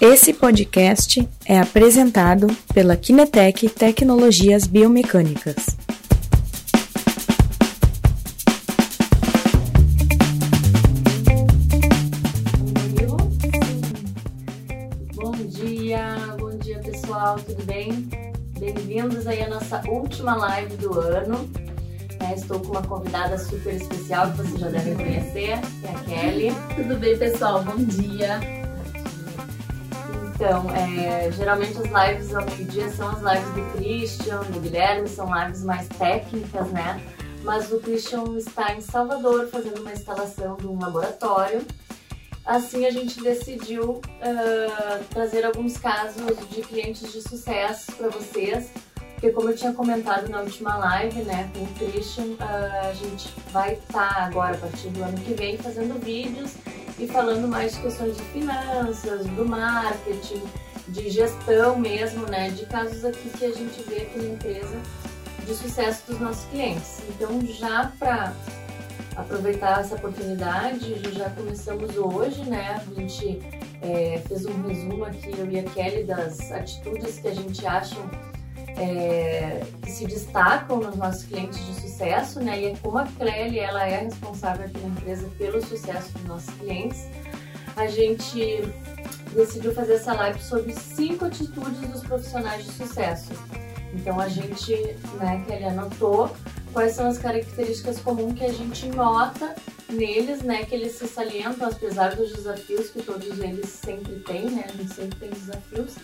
Esse podcast é apresentado pela Kinetec Tecnologias Biomecânicas. Bom dia, bom dia pessoal, tudo bem? Bem-vindos aí à nossa última live do ano. É, estou com uma convidada super especial que vocês já devem conhecer, que é a Kelly. Tudo bem, pessoal? Bom dia. Então, é, geralmente as lives ao meio-dia são as lives do Christian, do Guilherme, são lives mais técnicas, né? Mas o Christian está em Salvador fazendo uma instalação de um laboratório. Assim, a gente decidiu uh, trazer alguns casos de clientes de sucesso para vocês, porque como eu tinha comentado na última live, né, com o Christian, uh, a gente vai estar tá agora, a partir do ano que vem, fazendo vídeos e falando mais de questões de finanças, do marketing, de gestão mesmo, né, de casos aqui que a gente vê aqui na empresa de sucesso dos nossos clientes. Então, já para aproveitar essa oportunidade, já começamos hoje, né, a gente é, fez um resumo aqui, eu e a Kelly, das atitudes que a gente acha é, que se destacam nos nossos clientes de sucesso, né? E é como a Clele, ela é responsável aqui na empresa pelo sucesso dos nossos clientes, a gente decidiu fazer essa live sobre cinco atitudes dos profissionais de sucesso. Então a gente, né, Kelly anotou quais são as características comuns que a gente nota neles, né, que eles se salientam, apesar dos desafios que todos eles sempre têm, né, a gente sempre tem desafios,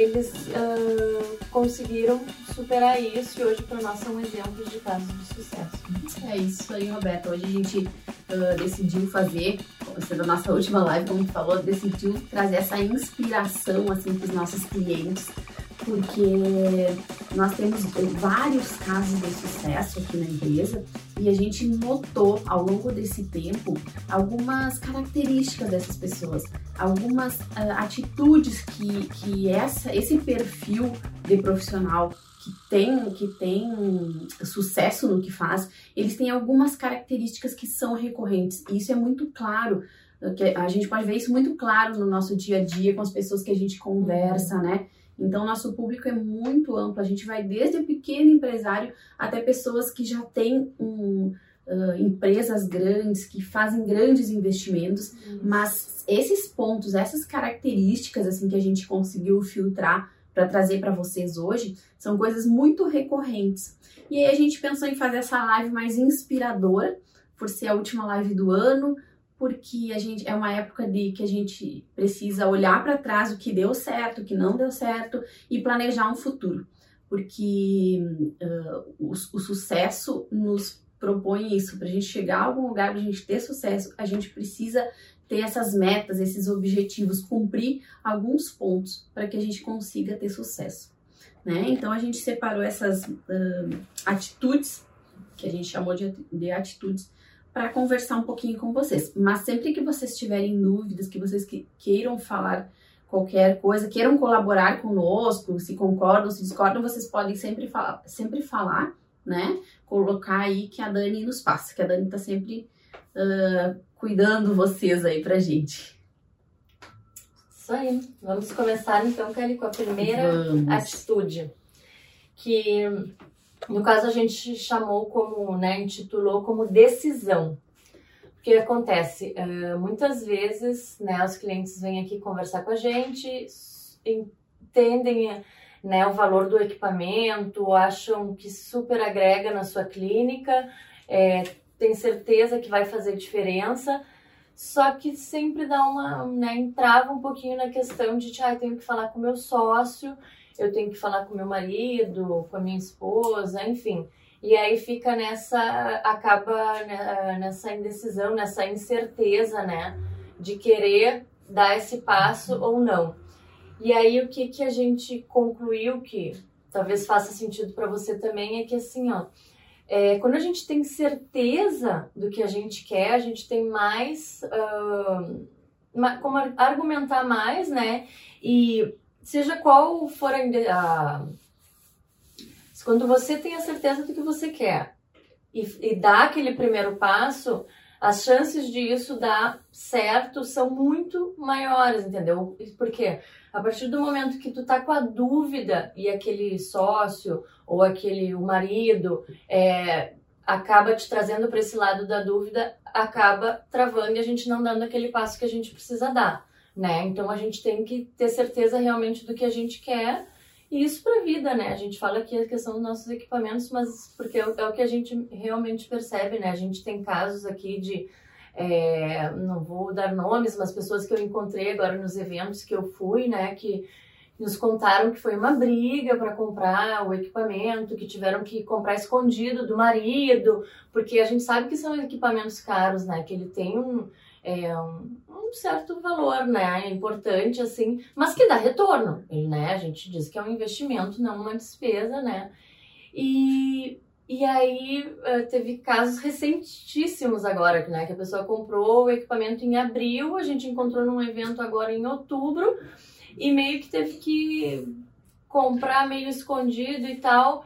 eles uh, conseguiram superar isso e hoje para nós são exemplos de casos de sucesso. É isso aí, Roberta. Hoje a gente uh, decidiu fazer, sendo a nossa última live, como tu falou, decidiu trazer essa inspiração assim para os nossos clientes porque nós temos vários casos de sucesso aqui na empresa e a gente notou ao longo desse tempo algumas características dessas pessoas, algumas uh, atitudes que, que essa, esse perfil de profissional que tem, que tem sucesso no que faz, eles têm algumas características que são recorrentes. E isso é muito claro que a gente pode ver isso muito claro no nosso dia a dia com as pessoas que a gente conversa, né? Então, nosso público é muito amplo. A gente vai desde o pequeno empresário até pessoas que já têm um, uh, empresas grandes, que fazem grandes investimentos. Uhum. Mas esses pontos, essas características assim que a gente conseguiu filtrar para trazer para vocês hoje, são coisas muito recorrentes. E aí a gente pensou em fazer essa live mais inspiradora, por ser a última live do ano, porque a gente é uma época de que a gente precisa olhar para trás o que deu certo, o que não deu certo e planejar um futuro, porque uh, o, o, sucesso nos propõe isso para a gente chegar a algum lugar, para a gente ter sucesso, a gente precisa ter essas metas, esses objetivos, cumprir alguns pontos para que a gente consiga ter sucesso. Né? Então a gente separou essas uh, atitudes que a gente chamou de, de atitudes para conversar um pouquinho com vocês. Mas sempre que vocês tiverem dúvidas, que vocês que queiram falar qualquer coisa, queiram colaborar conosco, se concordam, se discordam, vocês podem sempre falar, sempre falar, né? Colocar aí que a Dani nos passa, que a Dani tá sempre uh, cuidando vocês aí pra gente. Isso aí. Vamos começar então, Kelly, com a primeira Vamos. atitude. Que no caso, a gente chamou como, né, intitulou como decisão. O que acontece? Uh, muitas vezes, né, os clientes vêm aqui conversar com a gente, entendem né, o valor do equipamento, acham que super agrega na sua clínica, é, tem certeza que vai fazer diferença, só que sempre dá uma, né, entrava um pouquinho na questão de, ah, tenho que falar com meu sócio, eu tenho que falar com meu marido, com a minha esposa, enfim. E aí fica nessa, acaba né, nessa indecisão, nessa incerteza, né, de querer dar esse passo ou não. E aí o que que a gente concluiu que talvez faça sentido para você também é que assim, ó, é, quando a gente tem certeza do que a gente quer, a gente tem mais uh, como argumentar mais, né? E seja qual for a, quando você tem a certeza do que você quer e, e dá aquele primeiro passo, as chances de isso dar certo são muito maiores, entendeu? Por quê? A partir do momento que tu tá com a dúvida e aquele sócio ou aquele o marido é, acaba te trazendo para esse lado da dúvida, acaba travando e a gente não dando aquele passo que a gente precisa dar, né? Então a gente tem que ter certeza realmente do que a gente quer e isso para a vida, né? A gente fala aqui a questão dos nossos equipamentos, mas porque é o que a gente realmente percebe, né? A gente tem casos aqui de é, não vou dar nomes, mas pessoas que eu encontrei agora nos eventos que eu fui, né, que nos contaram que foi uma briga para comprar o equipamento, que tiveram que comprar escondido do marido, porque a gente sabe que são equipamentos caros, né, que ele tem um, é, um, certo valor, né, importante assim, mas que dá retorno, né, a gente diz que é um investimento, não uma despesa, né, e e aí eh, teve casos recentíssimos agora, né? Que a pessoa comprou o equipamento em abril, a gente encontrou num evento agora em outubro, e meio que teve que comprar meio escondido e tal,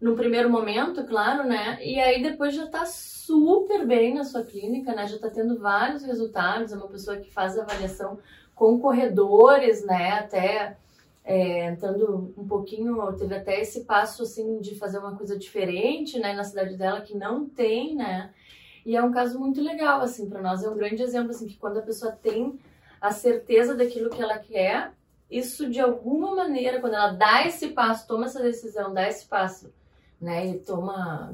no primeiro momento, claro, né? E aí depois já tá super bem na sua clínica, né? Já tá tendo vários resultados, é uma pessoa que faz avaliação com corredores, né? Até é, entrando um pouquinho, teve até esse passo assim de fazer uma coisa diferente, né, na cidade dela que não tem, né? E é um caso muito legal assim para nós, é um grande exemplo assim que quando a pessoa tem a certeza daquilo que ela quer, isso de alguma maneira, quando ela dá esse passo, toma essa decisão, dá esse passo, né, e toma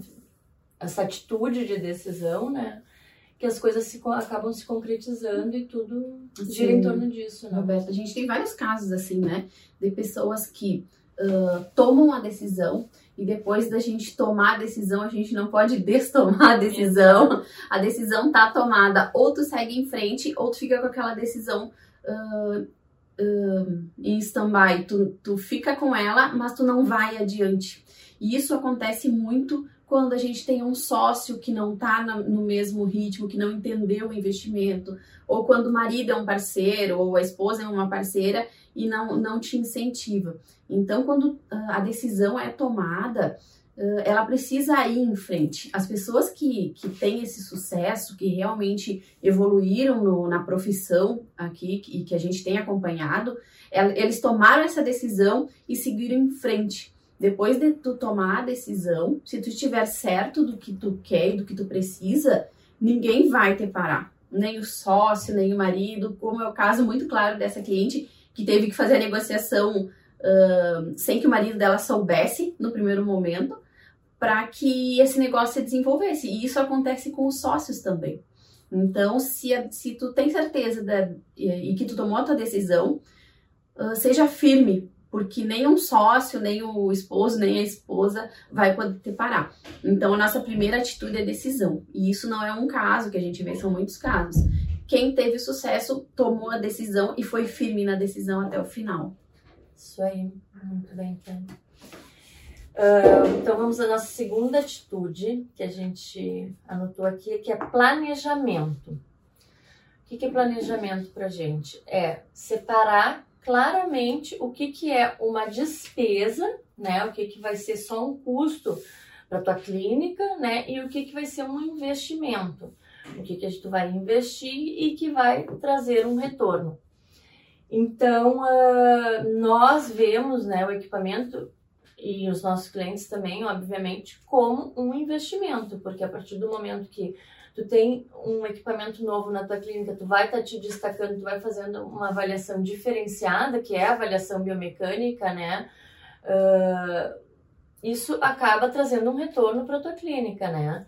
essa atitude de decisão, né? que as coisas se, acabam se concretizando e tudo Sim. gira em torno disso, né? Roberta, a gente tem vários casos assim, né? De pessoas que uh, tomam a decisão e depois da gente tomar a decisão, a gente não pode destomar a decisão. A decisão tá tomada, ou tu segue em frente, ou tu fica com aquela decisão uh, uh, em stand-by. Tu, tu fica com ela, mas tu não vai adiante. E isso acontece muito quando a gente tem um sócio que não está no mesmo ritmo, que não entendeu o investimento, ou quando o marido é um parceiro, ou a esposa é uma parceira e não, não te incentiva. Então, quando ah, a decisão é tomada, ela precisa ir em frente. As pessoas que, que têm esse sucesso, que realmente evoluíram no, na profissão aqui e que a gente tem acompanhado, eles tomaram essa decisão e seguiram em frente. Depois de tu tomar a decisão, se tu estiver certo do que tu quer e do que tu precisa, ninguém vai te parar. Nem o sócio, nem o marido, como é o caso muito claro dessa cliente que teve que fazer a negociação uh, sem que o marido dela soubesse no primeiro momento, para que esse negócio se desenvolvesse. E isso acontece com os sócios também. Então, se, se tu tem certeza da, e, e que tu tomou a tua decisão, uh, seja firme, porque nem um sócio, nem o esposo, nem a esposa vai poder te parar. Então, a nossa primeira atitude é decisão. E isso não é um caso que a gente vê, são muitos casos. Quem teve sucesso tomou a decisão e foi firme na decisão até o final. Isso aí, muito bem, então. Então vamos à nossa segunda atitude que a gente anotou aqui, que é planejamento. O que é planejamento para gente? É separar claramente o que, que é uma despesa, né? O que, que vai ser só um custo para tua clínica, né? E o que, que vai ser um investimento. O que, que tu vai investir e que vai trazer um retorno. Então, uh, nós vemos né, o equipamento e os nossos clientes também, obviamente, como um investimento, porque a partir do momento que tu tem um equipamento novo na tua clínica, tu vai estar tá te destacando, tu vai fazendo uma avaliação diferenciada, que é a avaliação biomecânica, né? Uh, isso acaba trazendo um retorno para tua clínica, né?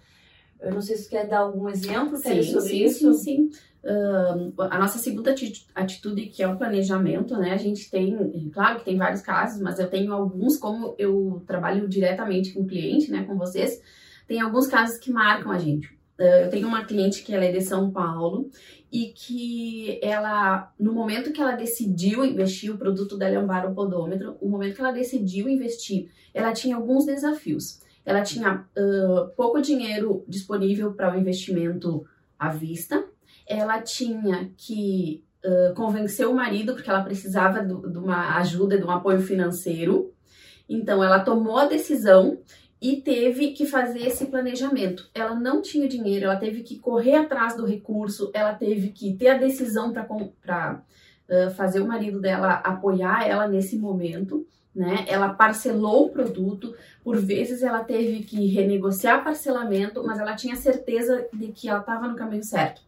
Eu não sei se quer dar algum exemplo sim, sobre sim, isso. Sim, sim. Uh, a nossa segunda atitude, que é o planejamento, né? A gente tem, claro que tem vários casos, mas eu tenho alguns, como eu trabalho diretamente com o cliente, né, com vocês, tem alguns casos que marcam a gente. Eh, eu tenho uma cliente que ela é de São Paulo e que ela, no momento que ela decidiu investir, o produto dela é um baropodômetro, o momento que ela decidiu investir, ela tinha alguns desafios. Ela tinha uh, pouco dinheiro disponível para o investimento à vista, ela tinha que uh, convencer o marido, porque ela precisava de uma ajuda, de um apoio financeiro. Então, ela tomou a decisão e teve que fazer esse planejamento. Ela não tinha dinheiro, ela teve que correr atrás do recurso, ela teve que ter a decisão para fazer o marido dela apoiar ela nesse momento. Né? Ela parcelou o produto, por vezes ela teve que renegociar parcelamento, mas ela tinha certeza de que ela estava no caminho certo.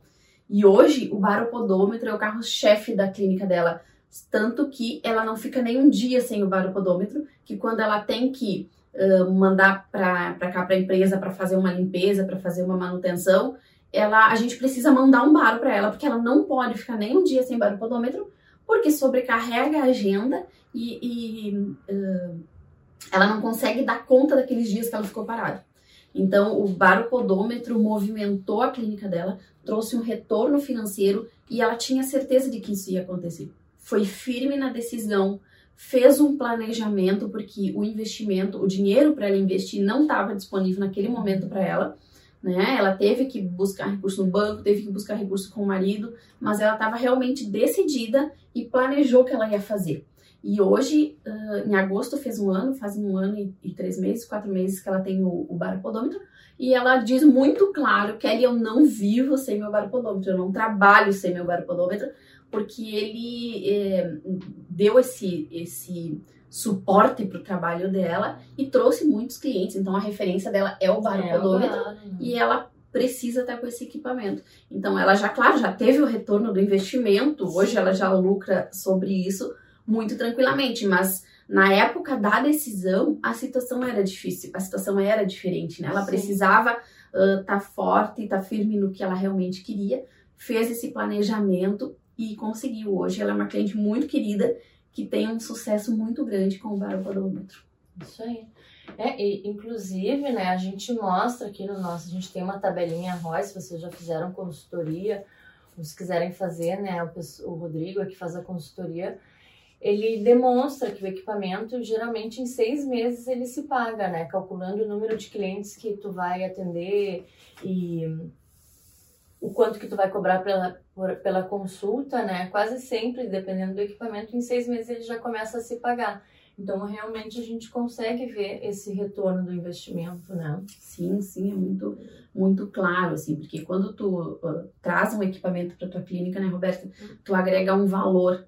E hoje o baropodômetro é o carro-chefe da clínica dela, tanto que ela não fica nem um dia sem o baropodômetro, que quando ela tem que uh, mandar para cá para a empresa para fazer uma limpeza, para fazer uma manutenção, ela a gente precisa mandar um baro para ela, porque ela não pode ficar nem um dia sem baropodômetro, porque sobrecarrega a agenda e, e uh, ela não consegue dar conta daqueles dias que ela ficou parada. Então, o baropodômetro movimentou a clínica dela, trouxe um retorno financeiro e ela tinha certeza de que isso ia acontecer. Foi firme na decisão, fez um planejamento, porque o investimento, o dinheiro para ela investir não estava disponível naquele momento para ela. Né? Ela teve que buscar recurso no banco, teve que buscar recurso com o marido, mas ela estava realmente decidida e planejou o que ela ia fazer. E hoje, uh, em agosto, fez um ano, faz um ano e, e, três meses, quatro meses que ela tem o, o. E ela diz muito claro, Kelly, eu não vivo sem meu baropodômetro, eu não trabalho sem meu baropodômetro, porque ele é, deu esse, esse suporte para o trabalho dela e trouxe muitos clientes. Então, a referência dela é o baropodômetro é, e ela precisa estar com esse equipamento. Então, ela já, claro, já teve o retorno do investimento, hoje ela já lucra sobre isso, muito tranquilamente, mas na época da decisão, a situação era difícil, a situação era diferente, né? Ela Sim. precisava estar uh, tá forte, estar tá firme no que ela realmente queria, fez esse planejamento e conseguiu. Hoje ela é uma cliente muito querida que tem um sucesso muito grande com o baropodômetro. Isso aí. É, e, inclusive, né, a gente mostra aqui no nosso, a gente tem uma tabelinha ROI, se vocês já fizeram consultoria, se quiserem fazer, né, o, o Rodrigo aqui faz a consultoria, ele demonstra que o equipamento, geralmente em seis meses ele se paga, né? Calculando o número de clientes que tu vai atender e o quanto que tu vai cobrar pela, por, pela consulta, né? Quase sempre, dependendo do equipamento, em seis meses ele já começa a se pagar. Então, realmente, a gente consegue ver esse retorno do investimento, né? Sim, sim, é muito, muito claro, assim, porque quando tu uh, traz um equipamento para tua clínica, né, Roberta, tu agrega um valor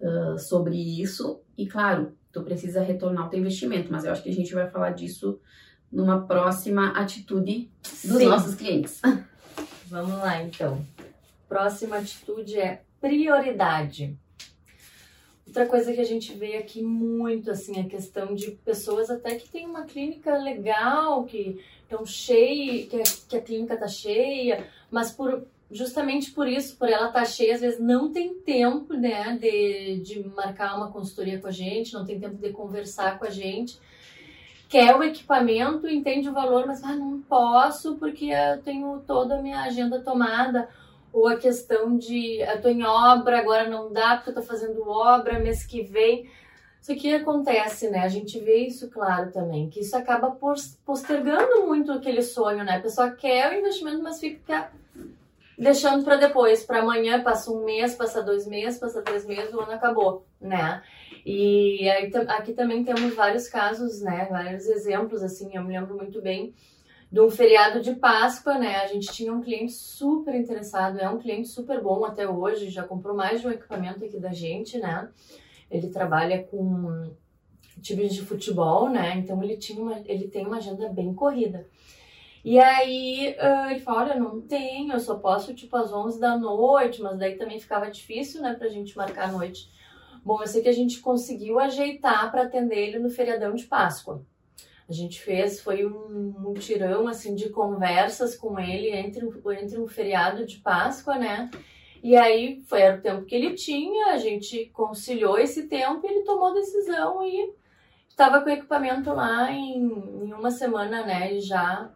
uh, sobre isso. E claro, tu precisa retornar o teu investimento, mas eu acho que a gente vai falar disso numa próxima atitude dos Sim. nossos clientes. Vamos lá, então. Próxima atitude é prioridade. Outra coisa que a gente vê aqui muito, assim, a questão de pessoas até que tem uma clínica legal, que estão cheias, que, que a clínica tá cheia, mas por justamente por isso, por ela estar tá cheia, às vezes não tem tempo, né, de, de marcar uma consultoria com a gente, não tem tempo de conversar com a gente. Quer o equipamento, entende o valor, mas ah, não posso porque eu tenho toda a minha agenda tomada. Ou a questão de eu tô em obra, agora não dá porque eu tô fazendo obra mês que vem. Isso aqui acontece, né? A gente vê isso claro também, que isso acaba postergando muito aquele sonho, né? A pessoa quer o investimento, mas fica deixando para depois, para amanhã, passa um mês, passa dois meses, passa três meses, o ano acabou, né? E aí, aqui também temos vários casos, né? Vários exemplos, assim, eu me lembro muito bem de um feriado de Páscoa, né? A gente tinha um cliente super interessado, é um cliente super bom até hoje, já comprou mais de um equipamento aqui da gente, né? Ele trabalha com times de futebol, né? Então ele tinha uma, ele tem uma agenda bem corrida. E aí ele falou, olha, não tenho, eu só posso tipo às 11 da noite, mas daí também ficava difícil, né, pra gente marcar a noite. Bom, eu sei que a gente conseguiu ajeitar para atender ele no feriadão de Páscoa. A gente fez, foi um mutirão, assim, de conversas com ele entre, entre um feriado de Páscoa, né? E aí foi era o tempo que ele tinha, a gente conciliou esse tempo e ele tomou decisão e estava com o equipamento lá em, em uma semana, né? Já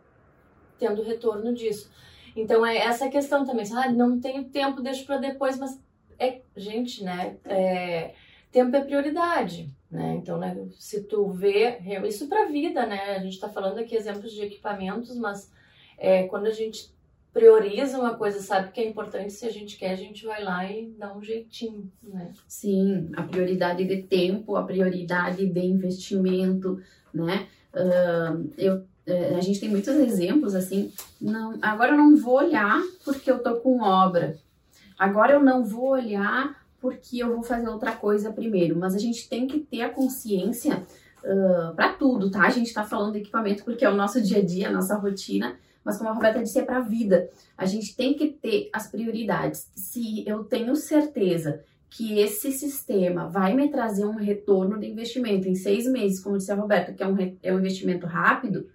tendo retorno disso. Então é essa questão também, ah, não tenho tempo, deixo para depois, mas é, gente, né, é, tempo é prioridade, né? Então, né, se tu vê, isso para vida, né? A gente está falando aqui exemplos de equipamentos, mas é, quando a gente prioriza uma coisa, sabe que é importante, se a gente quer, a gente vai lá e dá um jeitinho, né? Sim, a prioridade de tempo, a prioridade de investimento, né? Uh, eu, uh, a gente tem muitos exemplos assim. Não, agora eu não vou olhar porque eu tô com obra. Agora eu não vou olhar porque eu vou fazer outra coisa primeiro. Mas a gente tem que ter a consciência uh, para tudo, tá? A gente está falando de equipamento porque é o nosso dia a dia, a nossa rotina. Mas como a Roberta disse, é para a vida. A gente tem que ter as prioridades. Se eu tenho certeza que esse sistema vai me trazer um retorno de investimento em seis meses, como disse a Roberta, que é um, é um investimento rápido,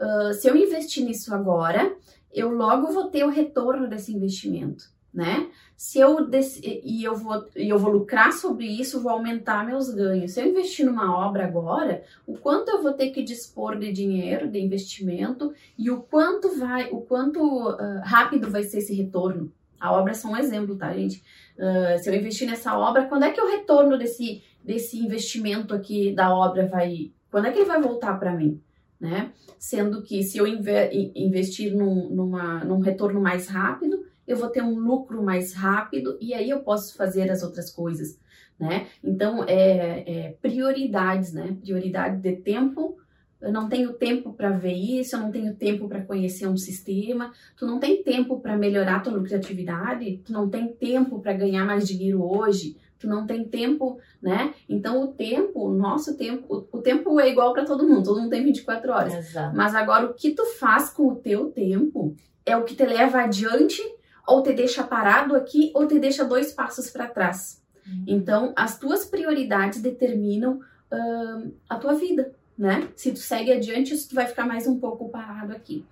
uh, se eu investir nisso agora, eu logo vou ter o retorno desse investimento, né? Se eu e eu vou e eu vou lucrar sobre isso, vou aumentar meus ganhos. Se eu investir numa obra agora, o quanto eu vou ter que dispor de dinheiro, de investimento e o quanto vai, o quanto uh, rápido vai ser esse retorno. A obra é só um exemplo, tá, gente? Uh, se eu investir nessa obra, quando é que o retorno desse, desse investimento aqui da obra vai. Quando é que ele vai voltar para mim? Né? Sendo que se eu investir num, numa, num retorno mais rápido, eu vou ter um lucro mais rápido e aí eu posso fazer as outras coisas, né? Então, é, é prioridades, né? Prioridade de tempo, eu não tenho tempo para ver isso, eu não tenho tempo para conhecer um sistema, tu não tem tempo para melhorar tua lucratividade, tu não tem tempo para ganhar mais dinheiro hoje, tu não tem tempo, né? Então o tempo, o nosso tempo, o, tempo é igual para todo mundo, todo mundo tem 24 horas. Exato. Mas agora o que tu faz com o teu tempo é o que te leva adiante ou te deixa parado aqui ou te deixa dois passos para trás. Uhum. Então as tuas prioridades determinam uh, a tua vida né? Se tu segue adiante, tu vai ficar mais um pouco parado aqui.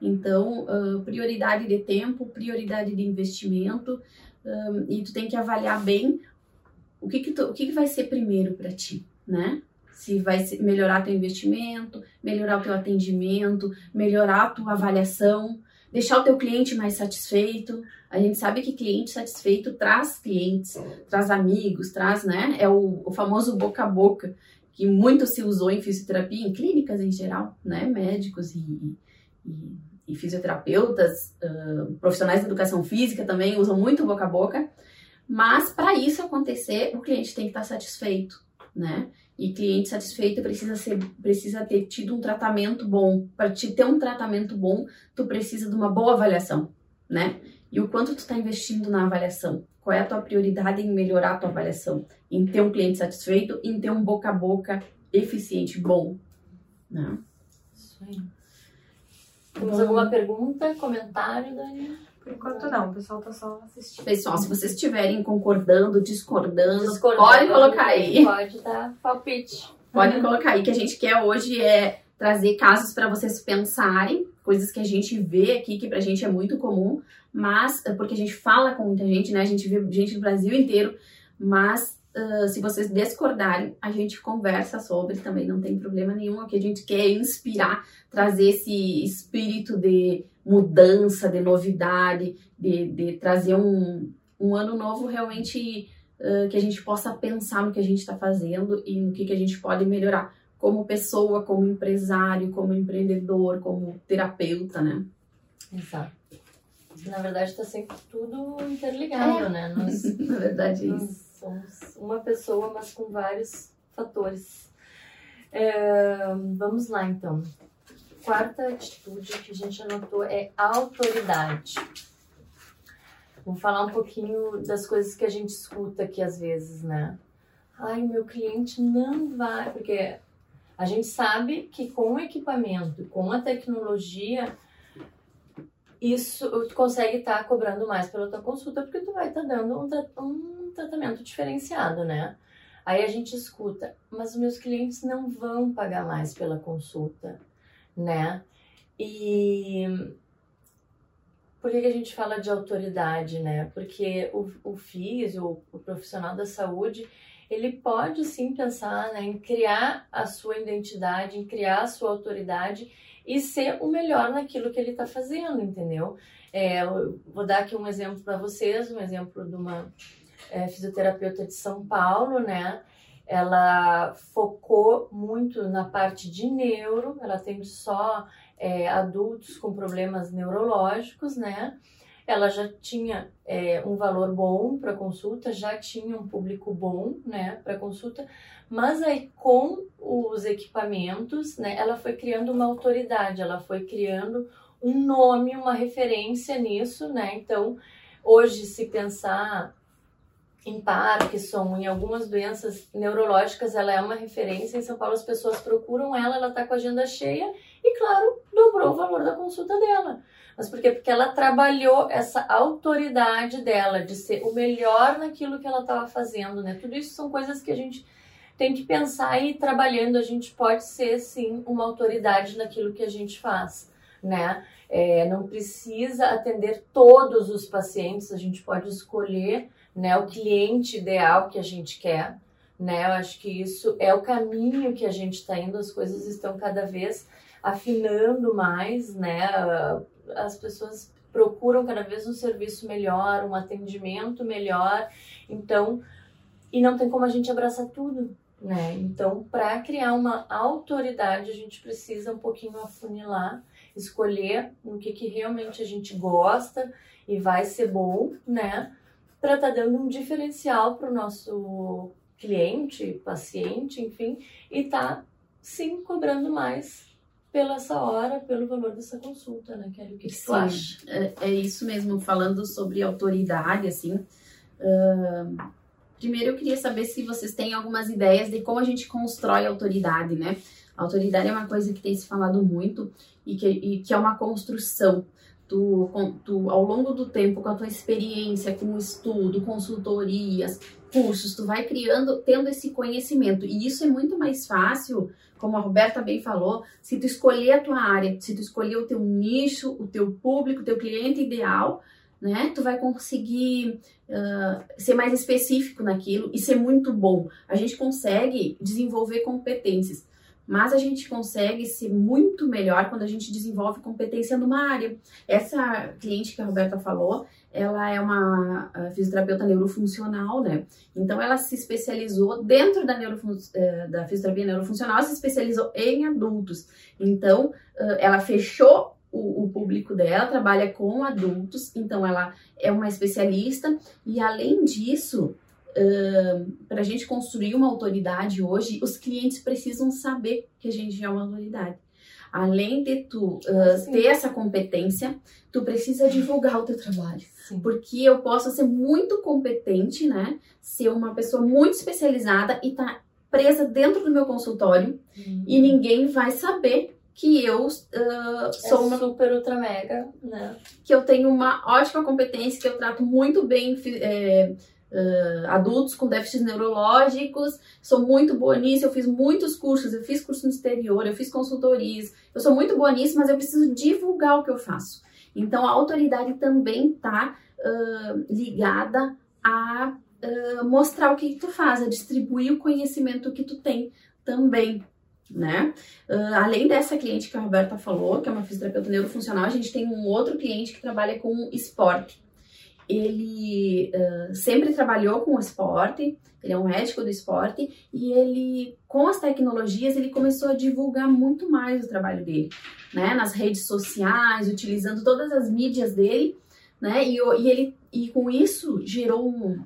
Então, uh, prioridade de tempo, prioridade de investimento, um, e tu tem que avaliar bem o que que, tu, o que, que vai ser primeiro para ti, né? Se vai melhorar teu investimento, melhorar o teu atendimento, melhorar a tua avaliação, deixar o teu cliente mais satisfeito. A gente sabe que cliente satisfeito traz clientes, traz amigos, traz, né? É o, o famoso boca a boca que muito se usou em fisioterapia, em clínicas em geral, né? Médicos e, e, e fisioterapeutas, uh, profissionais de educação física também usam muito boca a boca. Mas para isso acontecer, o cliente tem que estar satisfeito, né? E cliente satisfeito precisa ser, precisa ter tido um tratamento bom. Para te ter um tratamento bom, tu precisa de uma boa avaliação, né? E o quanto tu está investindo na avaliação? Qual é a tua prioridade em melhorar a tua avaliação? Em ter um cliente satisfeito, em ter um boca a boca eficiente, bom. Né? Isso aí. Temos alguma pergunta, comentário, Dani? Por enquanto não, o pessoal tá só assistindo. Pessoal, se vocês estiverem concordando, discordando, discordando pode colocar aí. Pode dar palpite. Pode uhum. colocar aí, que a gente quer hoje é trazer casos para vocês pensarem, coisas que a gente vê aqui, que pra gente é muito comum, mas porque a gente fala com muita gente, né? A gente vê gente do Brasil inteiro, mas uh, se vocês discordarem, a gente conversa sobre também, não tem problema nenhum. O que a gente quer é inspirar, trazer esse espírito de mudança, de novidade, de, de trazer um, um ano novo realmente uh, que a gente possa pensar no que a gente está fazendo e no que, que a gente pode melhorar como pessoa, como empresário, como empreendedor, como terapeuta, né? Exato na verdade está sempre tudo interligado, é. né? Nós, na verdade, é nós isso. Somos uma pessoa, mas com vários fatores. É, vamos lá, então. Quarta atitude que a gente anotou é autoridade. Vamos falar um pouquinho das coisas que a gente escuta aqui às vezes, né? Ai, meu cliente não vai, porque a gente sabe que com o equipamento, com a tecnologia, isso tu consegue estar tá cobrando mais pela tua consulta porque tu vai estar tá dando um, tra tratamento diferenciado, né? Aí a gente escuta, mas os meus clientes não vão pagar mais pela consulta, né? E por que, a gente fala de autoridade, né? Porque o, o o profissional da saúde, ele pode sim pensar né, em criar a sua identidade, em criar a sua autoridade e ser o melhor naquilo que ele está fazendo, entendeu? É, vou dar aqui um exemplo para vocês, um exemplo de uma é, fisioterapeuta de São Paulo, né? Ela focou muito na parte de neuro, ela tem só é, adultos com problemas neurológicos, né? ela já tinha é, um valor bom para consulta, já tinha um público bom, né, para consulta, mas aí com os equipamentos, né, ela foi criando uma autoridade, ela foi criando um nome, uma referência nisso, né? Então, hoje se pensar em Parkinson, em algumas doenças neurológicas, ela é uma referência. Em São Paulo, as pessoas procuram ela, ela está com a agenda cheia e, claro, dobrou o valor da consulta dela. Mas por quê? Porque ela trabalhou essa autoridade dela de ser o melhor naquilo que ela estava fazendo, né? Tudo isso são coisas que a gente tem que pensar e trabalhando. A gente pode ser, sim, uma autoridade naquilo que a gente faz, né? É, não precisa atender todos os pacientes, a gente pode escolher né, o cliente ideal que a gente quer. Né? Eu acho que isso é o caminho que a gente está indo, as coisas estão cada vez afinando mais, né? As pessoas procuram cada vez um serviço melhor, um atendimento melhor. Então, e não tem como a gente abraçar tudo, né? Então, para criar uma autoridade, a gente precisa um pouquinho afunilar escolher no que, que realmente a gente gosta e vai ser bom, né? Para estar tá dando um diferencial para o nosso cliente, paciente, enfim, e tá sim cobrando mais pela essa hora, pelo valor dessa consulta, né, Kelly? O que, que tu acha? É, é, isso mesmo, falando sobre autoridade, assim. Uh, primeiro eu queria saber se vocês têm algumas ideias de como a gente constrói autoridade, né? A autoridade é uma coisa que tem se falado muito e que, e que é uma construção. Tu, tu, ao longo do tempo, com a tua experiência, com estudo, consultorias, cursos, tu vai criando, tendo esse conhecimento. E isso é muito mais fácil, como a Roberta bem falou, se tu escolher a tua área, se tu escolher o teu nicho, o teu público, o teu cliente ideal, né? Tu vai conseguir uh, ser mais específico naquilo e ser muito bom. A gente consegue desenvolver competências mas a gente consegue ser muito melhor quando a gente desenvolve competência numa área. Essa cliente que a Roberta falou, ela é uma fisioterapeuta neurofuncional, né? Então ela se especializou dentro da, neurofun eh, da fisioterapia neurofuncional, se especializou em adultos. Então ela fechou o, o, público dela, trabalha com adultos, então ela é uma especialista e além disso, Uh, para a gente construir uma autoridade hoje, os clientes precisam saber que a gente é uma autoridade. Além de tu uh, ter essa competência, tu precisa divulgar o teu trabalho. Sim. Porque eu posso ser muito competente, né? Ser uma pessoa muito especializada e tá presa dentro do meu consultório uhum. e ninguém vai saber que eu uh, sou é uma super ultra mega, né? Que eu tenho uma ótima competência, que eu trato muito bem é, uh, adultos com déficits neurológicos, sou muito boa nisso, eu fiz muitos cursos, eu fiz curso no exterior, eu fiz consultorias, eu sou muito boa nisso, mas eu preciso divulgar o que eu faço. Então a autoridade também está uh, ligada a uh, mostrar o que, que tu faz, a distribuir o conhecimento que tu tem também né? Além dessa cliente que a Roberta falou, que é uma fisioterapeuta neurofuncional, a gente tem um outro cliente que trabalha com esporte ele uh, sempre trabalhou com o esporte, ele é um médico do esporte e ele, com as tecnologias, ele começou a divulgar muito mais o trabalho dele, né, nas redes sociais, utilizando todas as mídias dele, né, e, e ele, e com isso gerou um,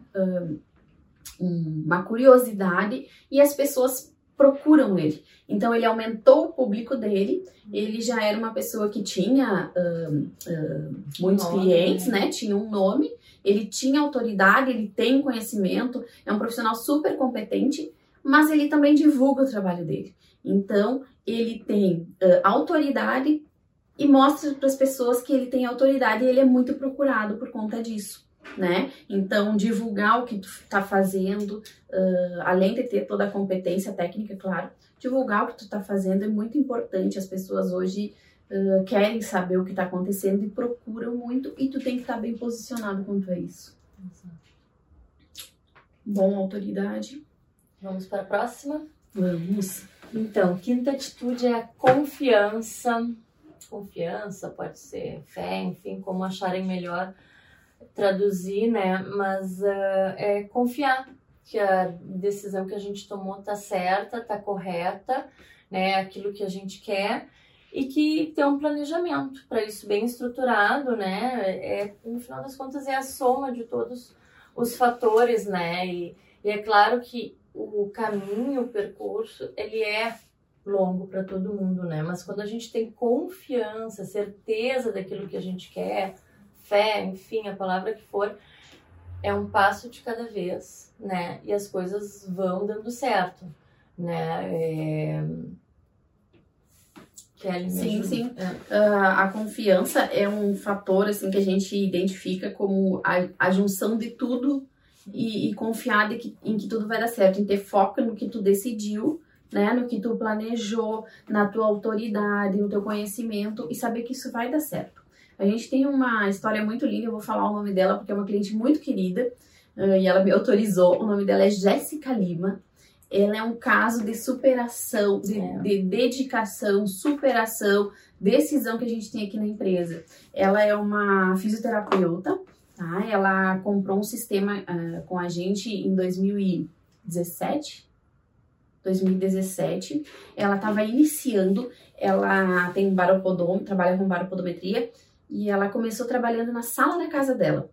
um, uma curiosidade e as pessoas procuram ele. Então ele aumentou o público dele. Ele já era uma pessoa que tinha uh, uh, muitos nome, clientes, né? Tinha um nome. Ele tinha autoridade, ele tem conhecimento, é um profissional super competente, mas ele também divulga o trabalho dele. Então ele tem uh, autoridade e mostra para as pessoas que ele tem autoridade e ele é muito procurado por conta disso né? Então, divulgar o que tu tá fazendo, uh, além de ter toda a competência técnica, claro, divulgar o que tu tá fazendo é muito importante. As pessoas hoje uh, querem saber o que tá acontecendo e procuram muito, e tu tem que estar tá bem posicionado quanto a isso. Bom, autoridade. Vamos para a próxima? Vamos. Então, quinta atitude é a confiança. Confiança, pode ser fé, enfim, como acharem melhor traduzir, né? Mas uh, é confiar que a decisão que a gente tomou tá certa, tá correta, né? Aquilo que a gente quer e que ter um planejamento para isso bem estruturado, né? É, no final das contas é a soma de todos os fatores, né? E, e é claro que o caminho, o percurso, ele é longo para todo mundo, né? Mas quando a gente tem confiança, certeza daquilo que a gente quer, fé, enfim, a palavra que for, é um passo de cada vez, né? E as coisas vão dando certo, né? É Kelly, sim, ajuda. sim. É. Uh, a confiança é um fator assim que a gente identifica como a, a junção de tudo e, e confiar que, em que tudo vai dar certo, em ter foco no que tu decidiu, né, no que tu planejou, na tua autoridade, no teu conhecimento e saber que isso vai dar certo. A gente tem uma história muito linda, eu vou falar o nome dela porque é uma cliente muito querida uh, e ela me autorizou. O nome dela é Jéssica Lima ela é um caso de superação, de, é. de, dedicação, superação, decisão que a gente tem aqui na empresa. Ela é uma fisioterapeuta, tá? Ela comprou um sistema uh, com a gente em 2017. 2017, ela estava iniciando, ela tem baropodômetro, trabalha com baropodometria, e ela começou trabalhando na sala da casa dela.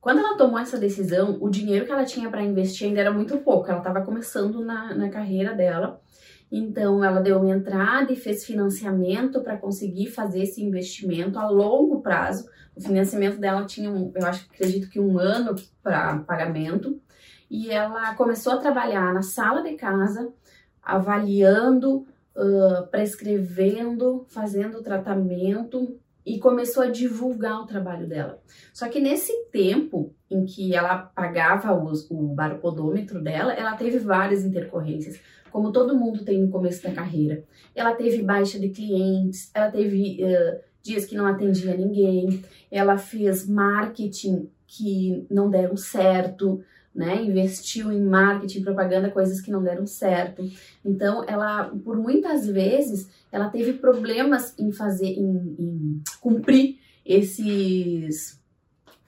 Quando ela tomou essa decisão, o dinheiro que ela tinha para investir ainda era muito pouco, ela estava começando na, na carreira dela. Então, ela deu uma entrada e fez financiamento para conseguir fazer esse investimento a longo prazo. O financiamento dela tinha, um, eu acho, acredito que um ano para pagamento. E ela começou a trabalhar na sala de casa, avaliando, uh, prescrevendo, fazendo tratamento e começou a divulgar o trabalho dela. Só que nesse tempo em que ela pagava os, o baropodômetro dela, ela teve várias intercorrências, como todo mundo tem no começo da carreira. Ela teve baixa de clientes, ela teve uh, dias que não atendia ninguém, ela fez marketing que não deram certo, né? Investiu em marketing, propaganda, coisas que não deram certo. Então, ela, por muitas vezes, ela teve problemas em fazer, em, em cumprir esses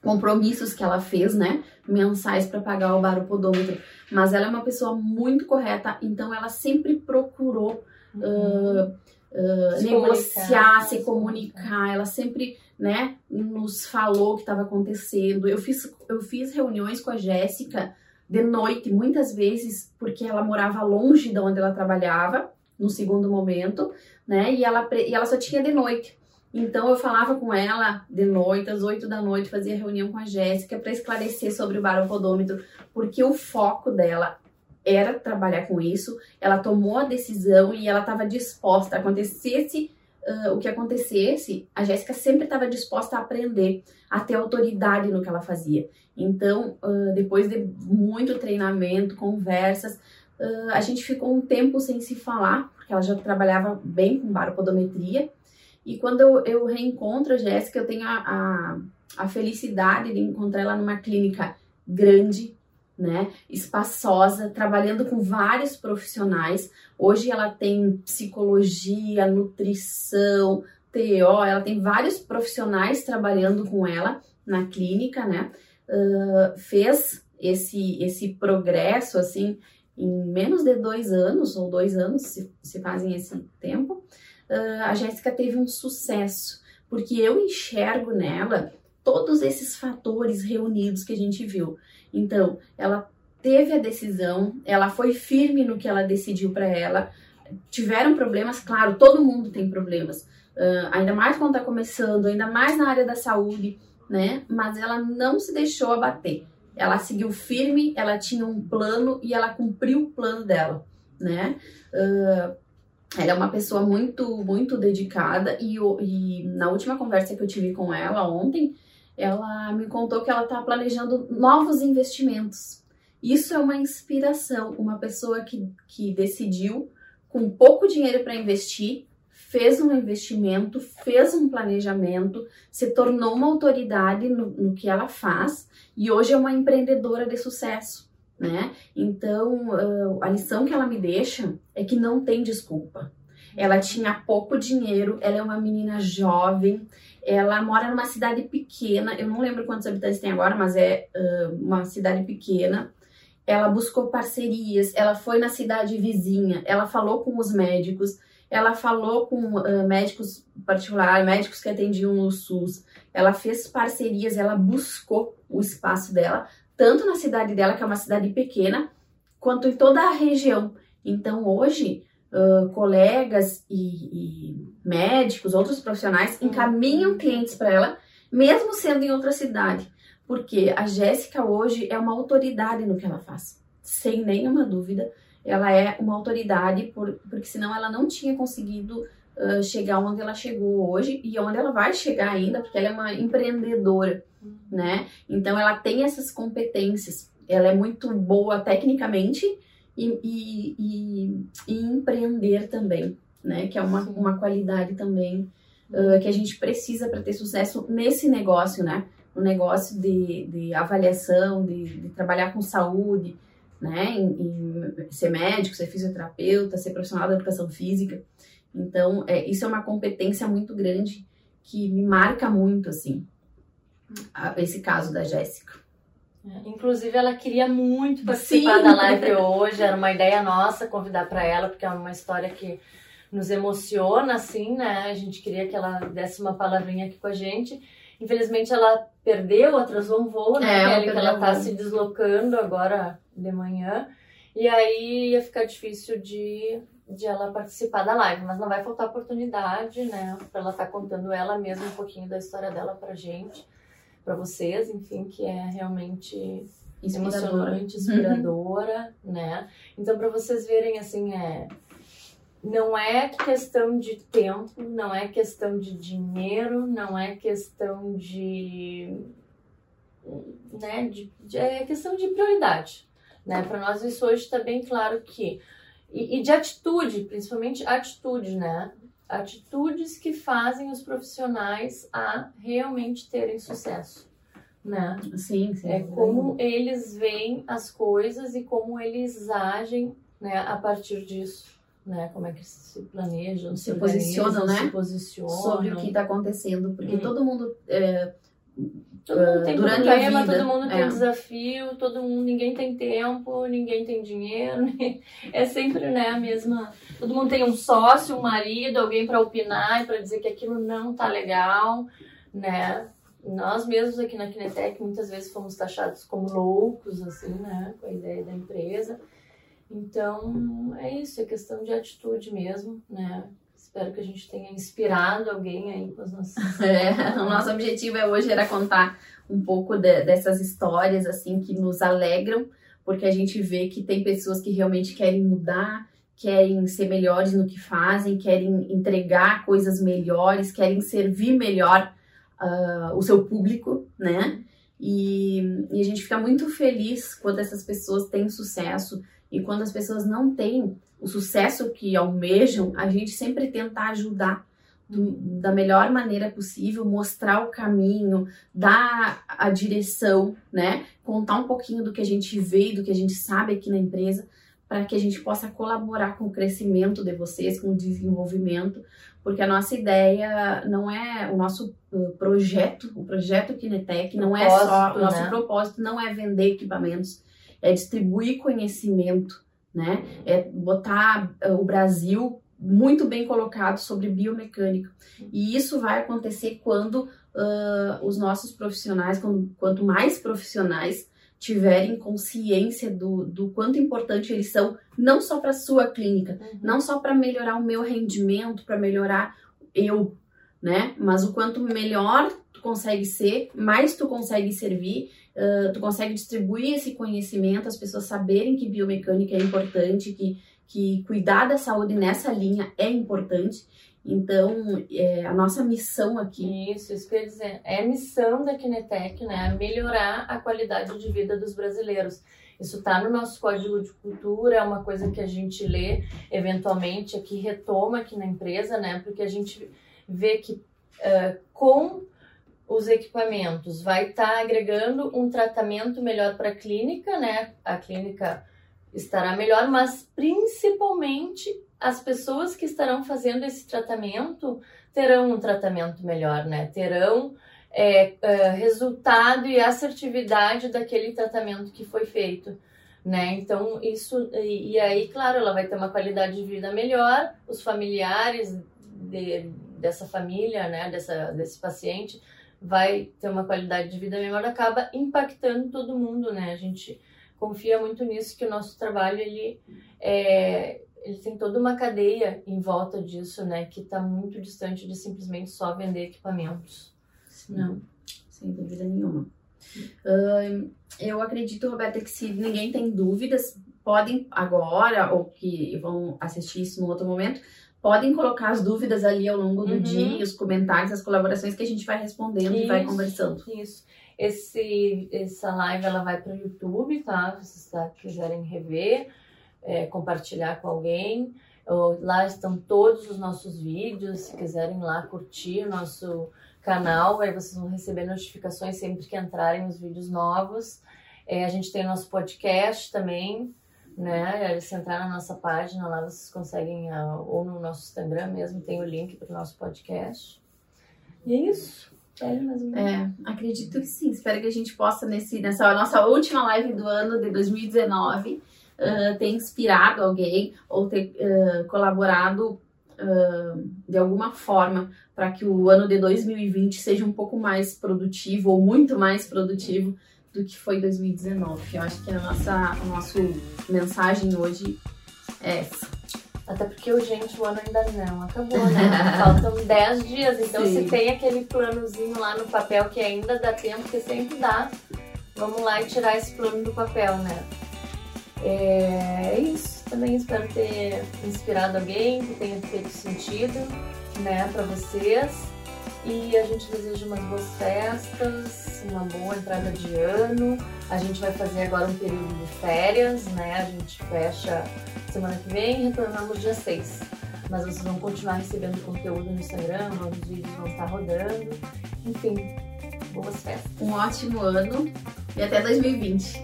compromissos que ela fez, né? Mensais para pagar o baropodômetro. Mas ela é uma pessoa muito correta, então ela sempre procurou uhum. uh, uh, se negociar, comunicar. se comunicar. Ela sempre né, nos falou o que estava acontecendo. Eu fiz, eu fiz reuniões com a Jéssica de noite, muitas vezes, porque ela morava longe de onde ela trabalhava, no segundo momento, né, e ela, e ela só tinha de noite. Então eu falava com ela de noite, às 8 da noite, fazia reunião com a Jéssica para esclarecer sobre o baropodômetro, porque o foco dela era trabalhar com isso. Ela tomou a decisão e ela estava disposta a acontecesse uh, o que acontecesse, a Jéssica sempre estava disposta a aprender, a ter autoridade no que ela fazia. Então, uh, depois de muito treinamento, conversas, uh, a gente ficou um tempo sem se falar, porque ela já trabalhava bem com baropodometria. E quando eu, eu reencontro a Jéssica, eu tenho a, a, a felicidade de encontrar ela numa clínica grande, né, espaçosa, trabalhando com vários profissionais. Hoje ela tem psicologia, nutrição, TO, ela tem vários profissionais trabalhando com ela na clínica, né? Uh, fez esse, esse progresso, assim, em menos de dois anos, ou dois anos, se, se fazem esse tempo, uh, a Jéssica teve um sucesso, porque eu enxergo nela todos esses fatores reunidos que a gente viu. Então, ela teve a decisão, ela foi firme no que ela decidiu para ela. Tiveram problemas, claro, todo mundo tem problemas, uh, ainda mais quando está começando, ainda mais na área da saúde, né? Mas ela não se deixou abater. Ela seguiu firme, ela tinha um plano e ela cumpriu o plano dela, né? Uh, ela é uma pessoa muito, muito dedicada e, e na última conversa que eu tive com ela ontem, ela me contou que ela está planejando novos investimentos. Isso é uma inspiração, uma pessoa que, que decidiu, com pouco dinheiro para investir, fez um investimento, fez um planejamento, se tornou uma autoridade no, no que ela faz e hoje é uma empreendedora de sucesso. Né? Então, a lição que ela me deixa é que não tem desculpa. Ela tinha pouco dinheiro, ela é uma menina jovem, ela mora numa cidade pequena, eu não lembro quantos habitantes tem agora, mas é uh, uma cidade pequena. Ela buscou parcerias, ela foi na cidade vizinha, ela falou com os médicos, ela falou com uh, médicos particulares, médicos que atendiam no SUS, ela fez parcerias, ela buscou o espaço dela, tanto na cidade dela, que é uma cidade pequena, quanto em toda a região. Então, hoje, uh, colegas e, e, médicos, outros profissionais, uhum. encaminham clientes para ela, mesmo sendo em outra cidade. Porque a Jéssica hoje é uma autoridade no que ela faz, sem nenhuma dúvida. Ela é uma autoridade, por, porque senão ela não tinha conseguido uh, chegar onde ela chegou hoje e onde ela vai chegar ainda, porque ela é uma empreendedora, uhum. né? Então ela tem essas competências. Ela é muito boa tecnicamente e, e, e, e empreender também, né? Que é uma, uma qualidade também uh, que a gente precisa para ter sucesso nesse negócio, né? O negócio de, de avaliação, de, de trabalhar com saúde, né? Em, em, ser médico, ser fisioterapeuta, ser profissional da educação física. Então, é, isso é uma competência muito grande que me marca muito, assim, esse caso da Jéssica. É, inclusive, ela queria muito participar Sim. da live hoje, era uma ideia nossa convidar para ela, porque é uma história que nos emociona, assim, né? A gente queria que ela desse uma palavrinha aqui com a gente. Infelizmente, ela perdeu, atrasou um voo, né, é, Que ela tá se deslocando agora de manhã. E aí ia ficar difícil de, de ela participar da live, mas não vai faltar oportunidade, né? Pra ela estar tá contando ela mesma um pouquinho da história dela pra gente para vocês, enfim, que é realmente inspiradora. emocionante, inspiradora, né? Então, para vocês verem, assim, é não é questão de tempo, não é questão de dinheiro, não é questão de, né, de, de é questão de prioridade, né? Para nós isso hoje está bem claro que e, e de atitude, principalmente atitude, né? Atitudes que fazem os profissionais a realmente terem sucesso, né? Sim, sim. É como eles veem as coisas e como eles agem, né, a partir disso, né? Como é que se planejam, se, se posicionam, né? Se posicionam sobre o que está acontecendo, porque hum. todo mundo é, Todo mundo tem Durante problema, todo mundo tem é. desafio, todo mundo, ninguém tem tempo, ninguém tem dinheiro. É sempre né, a mesma. Todo mundo tem um sócio, um marido, alguém para opinar e para dizer que aquilo não tá legal, né? Nós mesmos aqui na Kinetec muitas vezes fomos taxados como loucos, assim, né? Com a ideia da empresa. Então, é isso, é questão de atitude mesmo, né? Espero que a gente tenha inspirado alguém aí com as nossas. É, o nosso objetivo é hoje era contar um pouco de, dessas histórias assim que nos alegram, porque a gente vê que tem pessoas que realmente querem mudar, querem ser melhores no que fazem, querem entregar coisas melhores, querem servir melhor uh, o seu público, né? E, e a gente fica muito feliz quando essas pessoas têm sucesso e quando as pessoas não têm o sucesso que almejam, a gente sempre tenta ajudar do, da melhor maneira possível, mostrar o caminho, dar a direção, né? Contar um pouquinho do que a gente vê e do que a gente sabe aqui na empresa, para que a gente possa colaborar com o crescimento de vocês, com o desenvolvimento, porque a nossa ideia não é o nosso uh, projeto, o projeto Kinetec não é só, o nosso né? propósito não é vender equipamentos, é distribuir conhecimento, né? É botar uh, o Brasil muito bem colocado sobre biomecânica. E isso vai acontecer quando uh, os nossos profissionais, quando, quanto mais profissionais tiverem consciência do, do quanto importante eles são, não só para sua clínica, uhum. não só para melhorar o meu rendimento, para melhorar eu, né? Mas o quanto melhor tu consegue ser, mais tu consegue servir uh, tu consegue distribuir esse conhecimento, as pessoas saberem que biomecânica é importante, que, que cuidar da saúde nessa linha é importante. Então, é, a nossa missão aqui. Isso, isso que eu ia dizer. É a missão da Kinetec, né? Melhorar a qualidade de vida dos brasileiros. Isso está no nosso código de cultura, é uma coisa que a gente lê eventualmente aqui, retoma aqui na empresa, né? Porque a gente vê que uh, com os equipamentos, vai estar tá agregando um tratamento melhor para a clínica, né? A clínica estará melhor, mas principalmente as pessoas que estarão fazendo esse tratamento terão um tratamento melhor, né? Terão é, é, resultado e assertividade daquele tratamento que foi feito. né? Então isso e, e, aí, claro, ela vai ter uma qualidade de vida melhor, os familiares de, dessa família, né, dessa desse paciente vai ter uma qualidade de vida melhor, acaba impactando todo mundo, né? A gente confia muito nisso que o nosso trabalho ele é, ele tem toda uma cadeia em volta disso, né, que está muito distante de simplesmente só vender equipamentos. Sim. Não, sem dúvida nenhuma. Uh, eu acredito, Roberta, que se ninguém tem dúvidas, podem agora, ou que vão assistir isso num outro momento, podem colocar as dúvidas ali ao longo do uhum. dia, os comentários, as colaborações que a gente vai respondendo isso, e vai conversando. Isso. Esse, essa live ela vai para o YouTube, tá? Se vocês tá, quiserem rever, é, compartilhar com alguém. Lá estão todos os nossos vídeos. Se quiserem lá curtir o nosso canal, aí vocês vão receber notificações sempre que entrarem os vídeos novos. É, a gente tem nosso podcast também, né? Se entrar na nossa página lá, vocês conseguem, ah, ou no nosso Instagram mesmo, tem o link para o nosso podcast. E é isso. É, é, acredito que sim. Espero que a gente possa, nesse, nessa nossa última live do ano de 2019, uh, ter inspirado alguém ou ter uh, colaborado uh, de alguma forma para que o ano de 2020 seja um pouco mais produtivo ou muito mais produtivo do que foi 2019. Eu acho que a nossa, a nossa mensagem hoje é essa. Até porque, gente, o ano ainda não acabou, né? Faltam 10 dias, então Sim. se tem aquele planozinho lá no papel que ainda dá tempo, que sempre dá, vamos lá e tirar esse plano do papel, né? É, é isso. Também espero ter inspirado alguém, que tenha feito sentido, né, para vocês. E a gente deseja umas boas festas, uma boa entrada de ano. A gente vai fazer agora um período de férias, né? A gente fecha semana que vem e retornamos dia 6. Mas vocês vão continuar recebendo conteúdo no Instagram, os vídeos vão estar rodando. Enfim, boas festas. Um ótimo ano e até 2020.